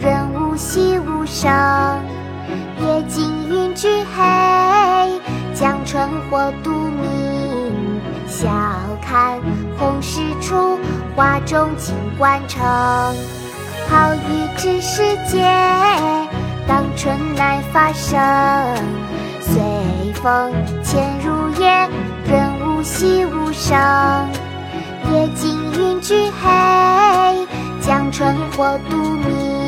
润物细无声。野径云俱黑，江春火独明。晓看红湿处，花重锦官城。好雨知时节，当春乃发生。随风潜入夜，润物细无声。野径云俱黑，江春火独明。